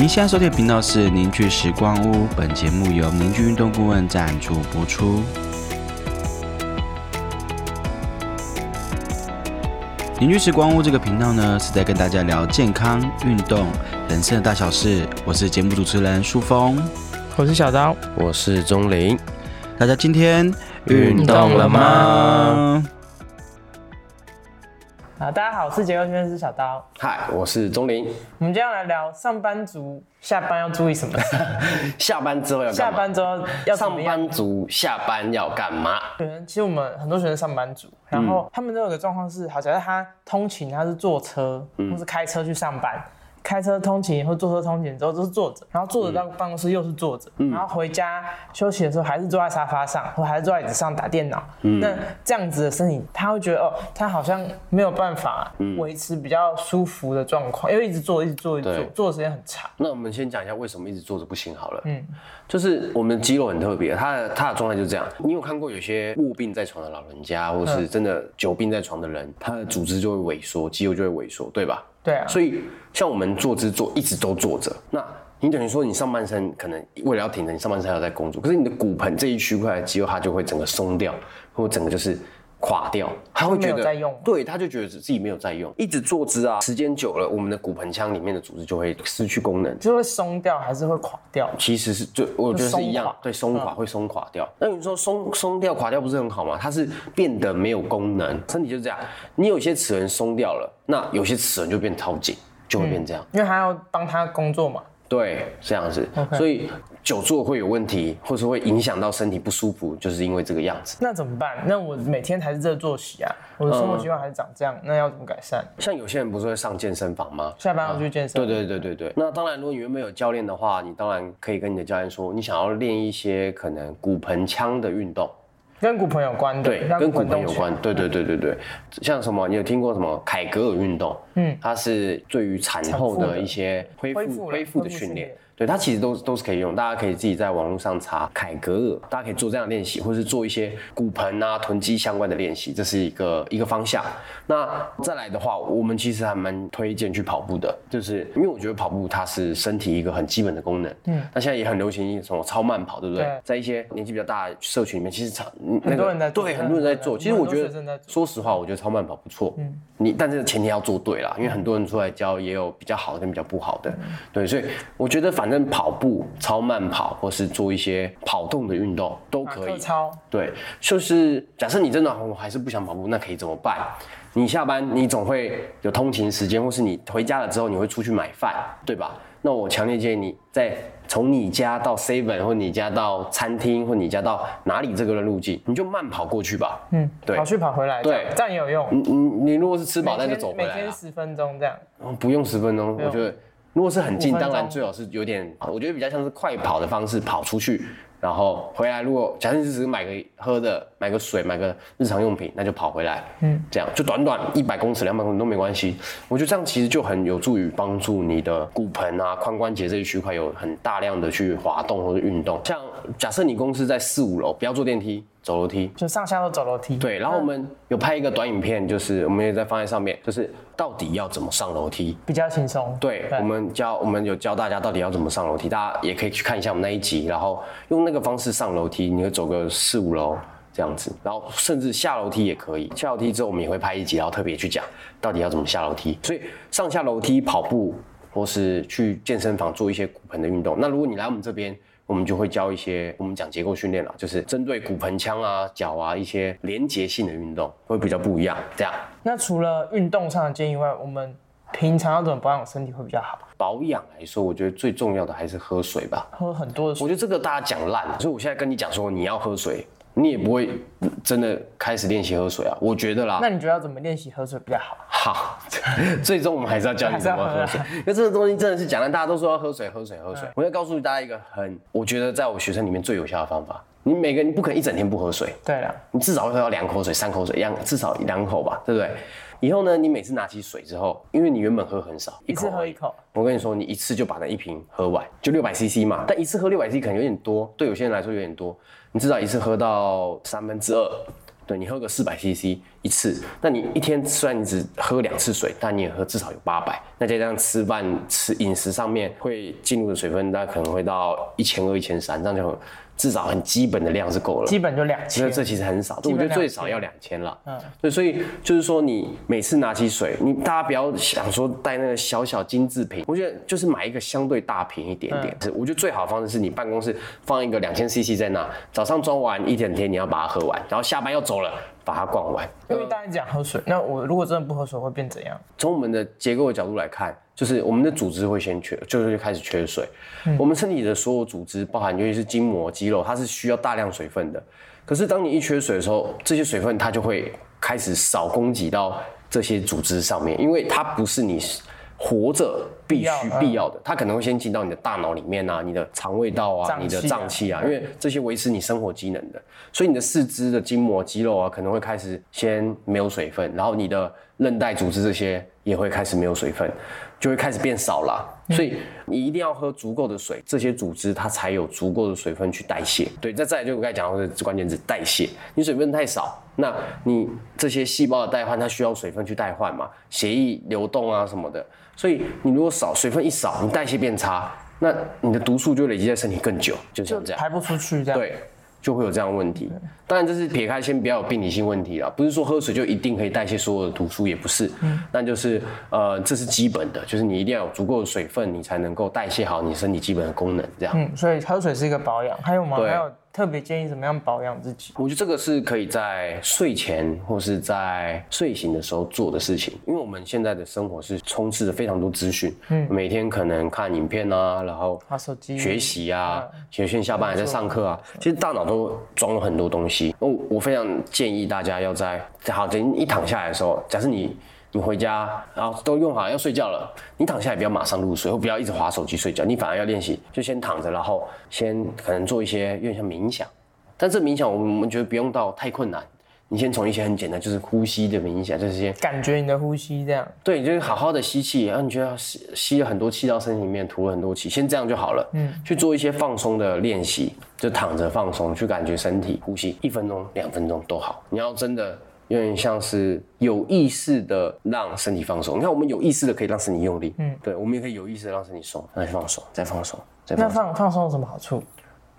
您现在收听的频道是凝聚时光屋，本节目由凝聚运动顾问赞助播出。凝聚时光屋这个频道呢，是在跟大家聊健康、运动、人生的大小事。我是节目主持人舒峰，我是小刀，我是钟林。大家今天运动了吗？啊，大家好，我是结构训练师小刀。嗨，我是钟林。我们今天要来聊上班族下班要注意什么事？下班之后要干嘛？下班之后要怎上班族下班要干嘛？学生，其实我们很多学生上班族，然后他们都有个状况是，好，假设他通勤，他是坐车或是开车去上班，开车通勤或坐车通勤之后都是坐着，然后坐着到办公室又是坐着，然后回家休息的时候还是坐在沙发上，或还是坐在椅子上打电脑。那这样子的身体，他会觉得哦，他好像没有办法维持比较舒服的状况，因为一直坐，一直坐，一直坐，坐的时间很长。那我们先讲一下为什么一直坐着不行好了。嗯，就是我们的肌肉很特别，他的他的状态就是这样。你有看过有些卧病在床的老人家，或是真的久病在床的人，他的组织就会萎缩，肌肉就会萎缩，对吧？对啊，所以像我们坐姿坐一直都坐着，那你等于说你上半身可能为了要挺着，你上半身还要在工作，可是你的骨盆这一区块肌肉它就会整个松掉，或整个就是垮掉，他会觉得在用对，他就觉得自己没有在用，一直坐姿啊，时间久了，我们的骨盆腔里面的组织就会失去功能。就会松掉，还是会垮掉。其实是就我觉得是一样，对，松垮会松垮掉。那你说松松掉垮掉不是很好吗？它是变得没有功能，身体就是这样。你有些齿轮松掉了，那有些齿轮就变超紧，就会变这样。因为还要帮他工作嘛。对，这样子所以久坐会有问题，或是会影响到身体不舒服，就是因为这个样子。那怎么办？那我每天还是这个作息啊，我的生活习惯还是长这样，那要怎么改善？像有些人不是会上健身房吗？下班要去健身。对对对对对。那当然，如果你原本有教练的话，你当然可以跟你的教练说，你想要练一些可能骨盆腔的运动。跟骨盆有关的，对，跟骨盆有关。对对对对对，像什么，你有听过什么凯格尔运动？嗯，它是对于产后的的一些恢恢复恢复的训练。对，它其实都都是可以用，大家可以自己在网络上查凯格尔，大家可以做这样的练习，或是做一些骨盆啊、臀肌相关的练习，这是一个一个方向。那再来的话，我们其实还蛮推荐去跑步的，就是因为我觉得跑步它是身体一个很基本的功能。嗯，那现在也很流行什么超慢跑，对不对？对在一些年纪比较大的社群里面，其实超那个多人在做对，很多人在做。其实我觉得，说实话，我觉得超慢跑不错。嗯，你但是前提要做对啦，因为很多人出来教也有比较好的跟比较不好的。对，所以我觉得反正跑步、超慢跑，或是做一些跑动的运动都可以马克。操，对，就是假设你真的我还是不想跑步，那可以怎么办？你下班你总会有通勤时间，或是你回家了之后你会出去买饭，对吧？那我强烈建议你在从你家到 Seven 或你家到餐厅或你家到哪里这个的路径，你就慢跑过去吧。嗯，对跑去跑回来，对这样也有用。你你你如果是吃饱，那就走回来每。天十分钟这样，哦不用十分钟，我觉得如果是很近，当然最好是有点，我觉得比较像是快跑的方式跑出去，然后回来。如果假设你只是买个喝的、买个水、买个日常用品，那就跑回来，嗯，这样就短短一百公尺、两百公尺都没关系。我觉得这样其实就很有助于帮助你的骨盆啊、髋关节这一区块有很大量的去滑动或者运动。像假设你公司在四五楼，不要坐电梯，走楼梯，就上下都走楼梯。对，然后我们有拍一个短影片，就是我们也在放在上面，就是到底要怎么上楼梯。比较轻松。对，我们教我们有教大家到底要怎么上楼梯，大家也可以去看一下我们那一集，然后用那个方式上楼梯，你会走个四五楼这样子，然后甚至下楼梯也可以。下楼梯之后我们也会拍一集，然后特别去讲到底要怎么下楼梯。所以上下楼梯、跑步或是去健身房做一些骨盆的运动。那如果你来我们这边，我们就会教一些我们讲结构训练啦，就是针对骨盆腔啊、脚啊一些连结性的运动，会比较不一样。这样那除了运动上的建议外，我们平常要怎么保养身体会比较好？保养来说，我觉得最重要的还是喝水吧。喝很多的水。我觉得这个大家讲烂了，所以我现在跟你讲说你要喝水，你也不会真的开始练习喝水啊。我觉得啦，那你觉得要怎么练习喝水比较好？好，最终我们还是要教你怎么喝水，因为这个东西真的是讲了，大家都说要喝水，喝水，喝水。我要告诉大家一个很，我觉得在我学生里面最有效的方法。你每个人你不可能一整天不喝水，对了，你至少会喝到两口水、三口水，两至少两口吧，对不对？以后呢，你每次拿起水之后，因为你原本喝很少，一次喝一口，我跟你说，你一次就把那一瓶喝完，就六百 CC 嘛。但一次喝六百 CC 可能有点多，对有些人来说有点多。你至少一次喝到三分之二，对你喝个四百 CC 一次，那你一天虽然你只喝两次水，但你也喝至少有八百。那再加上吃饭吃饮食上面会进入的水分，大概可能会到一千二、一千三，这样就至少很基本的量是够了。基本就两千。其实这其实很少，我觉得最少要两千了。嗯对，所以就是说，你每次拿起水，你大家不要想说带那个小小精致瓶，我觉得就是买一个相对大瓶一点点。是我觉得最好的方式是你办公室放一个两千 CC 在那，早上装完一整天你要把它喝完，然后下班要走了把它灌完。因为大家讲喝水，那我如果真的不喝水会变怎样？从我们的结构的角度来看，就是我们的组织会先缺，就是会开始缺水。我们身体的所有组织，包含尤其是筋膜、肌肉，它是需要大量水分的。可是当你一缺水的时候，这些水分它就会开始少供给到这些组织上面，因为它不是你活着必须必要的，它可能会先进到你的大脑里面啊，你的肠胃道啊你的脏器啊，因为这些维持你生活机能的，所以你的四肢的筋膜、肌肉啊，可能会开始先没有水分，然后你的韧带组织这些也会开始没有水分，就会开始变少了。所以你一定要喝足够的水，这些组织它才有足够的水分去代谢。对，再再来就我刚才讲到的关键字代谢，你水分太少，那你这些细胞的代换它需要水分去代换嘛，血液流动啊什么的，所以你如果少水分一少，你代谢变差，那你的毒素就累积在身体更久，就像这样。排不出去这样。对，就会有这样的问题。当然，这是撇开先不要有病理性问题啦，不是说喝水就一定可以代谢所有的毒素，也不是。嗯，那就是呃，这是基本的，就是你一定要有足够的水分，你才能够代谢好你身体基本的功能。这样，嗯，所以喝水是一个保养。还有吗？对还有特别建议怎么样保养自己？我觉得这个是可以在睡前或是在睡醒的时候做的事情，因为我们现在的生活是充斥着非常多资讯，嗯，每天可能看影片啊，然后滑手机学习啊，学现下班还在上课啊，其实大脑都装了很多东西。我我非常建议大家要在好，等一躺下来的时候，假设你你回家，然后都用好要睡觉了，你躺下也不要马上入睡，或不要一直划手机睡觉，你反而要练习，就先躺着，然后先可能做一些有点像冥想，但这冥想我们我们觉得不用到太困难，你先从一些很简单，就是呼吸的冥想，就是一些感觉你的呼吸这样。对，就是好好的吸气，然后你觉得吸吸了很多气到身体里面，吐了很多气，先这样就好了。嗯，去做一些放松的练习，就躺着放松，去感觉身体呼吸，一分钟、两分钟都好。你要真的有点像是有意识的让身体放松。你看，我们有意识的可以让身体用力，嗯，对，我们也可以有意识的让身体松，再放松，再放松，再那放松。放放松有什么好处？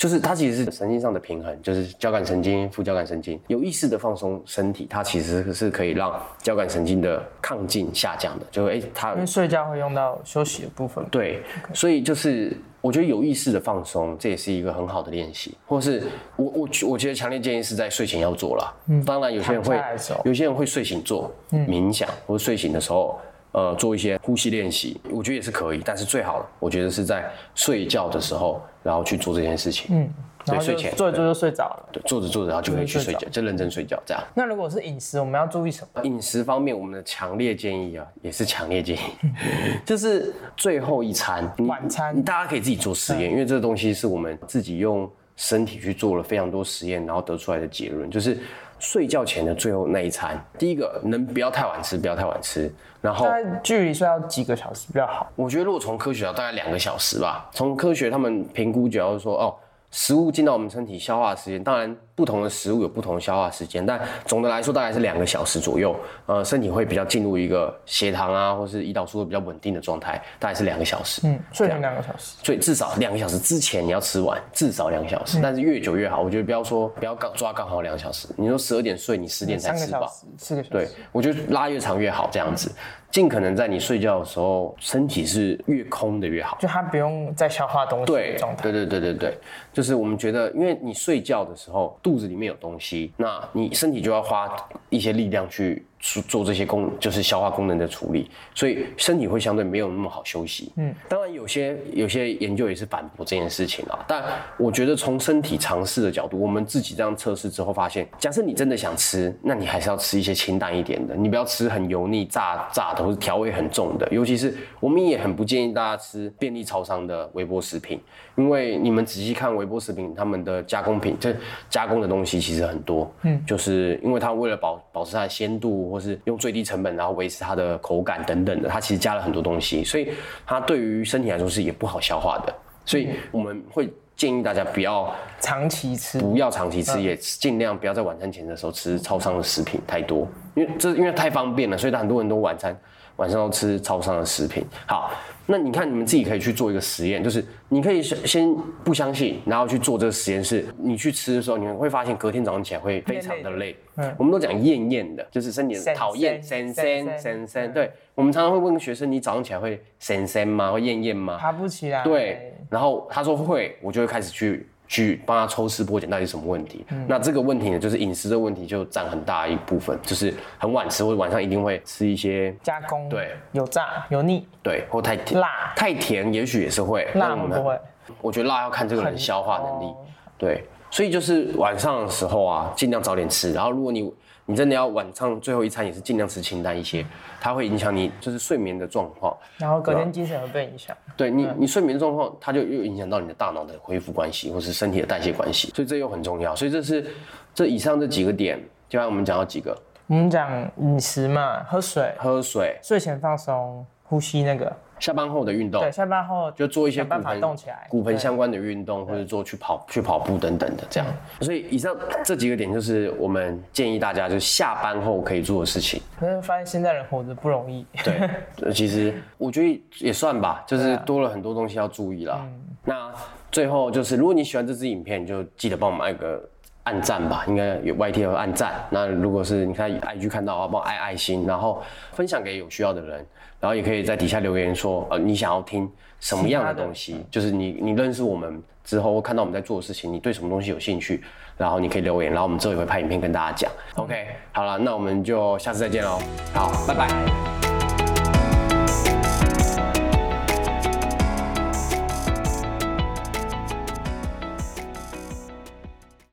就是它其实是神经上的平衡，就是交感神经、副交感神经有意识的放松身体，它其实是可以让交感神经的亢进下降的，就哎、它因为睡觉会用到休息的部分。对，所以就是我觉得有意识的放松，这也是一个很好的练习，或是我我我觉得强烈建议是在睡前要做了。嗯，当然有些人会有些人会睡醒做冥想，或者睡醒的时候。呃，做一些呼吸练习，我觉得也是可以，但是最好的，我觉得是在睡觉的时候，然后去做这件事情。嗯，对睡前做一做就睡着了。对，做着做着，然后就可以去睡觉，就认真睡觉这样。那如果是饮食，我们要注意什么？饮食方面，我们的强烈建议啊，也是强烈建议，就是最后一餐，晚餐大家可以自己做实验，因为这个东西是我们自己用身体去做了非常多实验，然后得出来的结论，就是睡觉前的最后那一餐，第一个能不要太晚吃，不要太晚吃，然后距离睡要几个小时比较好？我觉得如果从科学角度大概两个小时吧。从科学他们评估，主要是说哦，食物进到我们身体消化的时间，当然不同的食物有不同的消化时间，但总的来说大概是两个小时左右。呃，身体会比较进入一个血糖啊，或是胰岛素都比较稳定的状态，大概是两个小时。嗯，睡前两个小时。所以至少两个小时之前你要吃完，至少两个小时，但是越久越好。我觉得不要说不要刚抓刚好两个小时，你说十二点睡，你十点才吃饱。四个小时。对，我觉得拉越长越好，这样子，尽可能在你睡觉的时候，身体是越空的越好。就它不用再消化东西对的状，态。对对对对对，就是我们觉得，因为你睡觉的时候肚子里面有东西，那你身体就要花一些力量去做做这些功，就是消化功能的处理，所以身体会相对没有那么好休息。嗯，当然有些有些研究也是反驳这件事情啊，但我觉得从身体尝试的角度，我们自己这样测试之后发现，假设你真的想吃，那你还是要吃一些清淡一点的，你不要吃很油腻、炸炸的或者调味很重的，尤其是我们也很不建议大家吃便利超商的微波食品，因为你们仔细看微波食品，他们的加工品，这加工的东西其实很多，嗯，就是因为它为了保保持它的鲜度，或是用最低成本，然后维持它的口感等等的，它其实加了很多东西，所以它对于身体来说是也不好消化的，所以我们会。建议大家不要长期吃，不要长期吃，也尽量不要在晚餐前的时候吃超商的食品太多，因为这因为太方便了，所以很多人都晚餐晚上都吃超商的食品。好，那你看你们自己可以去做一个实验，就是你可以先先不相信，然后去做这个实验室，你去吃的时候，你会发现隔天早上起来会非常的累。嗯，我们都讲厌厌的，就是身体讨厌，神神神神。对，我们常常会问学生，你早上起来会神神吗？会厌厌吗？爬不起来。对，然后他说会，我就会开始去。去帮他抽丝剥茧，到底什么问题？那这个问题呢，就是饮食的问题，就占很大一部分，就是很晚吃或者晚上一定会吃一些加工，对，有炸有腻，对，或太甜，辣太甜，也许也是会，辣不会。我觉得辣要看这个人消化能力，对，所以就是晚上的时候啊，尽量早点吃，然后如果你。你真的要晚上最后一餐也是尽量吃清淡一些，它会影响你就是睡眠的状况，然后隔天精神会被影响。对你，你睡眠状况，它就又影响到你的大脑的恢复关系，或是身体的代谢关系，所以这又很重要。所以这是这以上这几个点，就像我们讲到几个，我们讲饮食嘛，喝水，喝水，睡前放松，呼吸那个。下班后的运动，对，下班后就做一些骨盆动起来，骨盆相关的运动，或者做去跑去跑步等等的这样。所以以上这几个点就是我们建议大家就下班后可以做的事情。可是发现现在人活着不容易。对，其实我觉得也算吧，就是多了很多东西要注意了。那最后就是，如果你喜欢这支影片，就记得帮我们按个按赞吧，应该有 YT 有按赞。那如果是你看 IG 看到啊，帮我爱爱心，然后分享给有需要的人。然后也可以在底下留言说，呃，你想要听什么样的东西？就是你你认识我们之后，看到我们在做的事情，你对什么东西有兴趣？然后你可以留言，然后我们之后也会拍影片跟大家讲。OK，好了，那我们就下次再见喽。好，拜拜。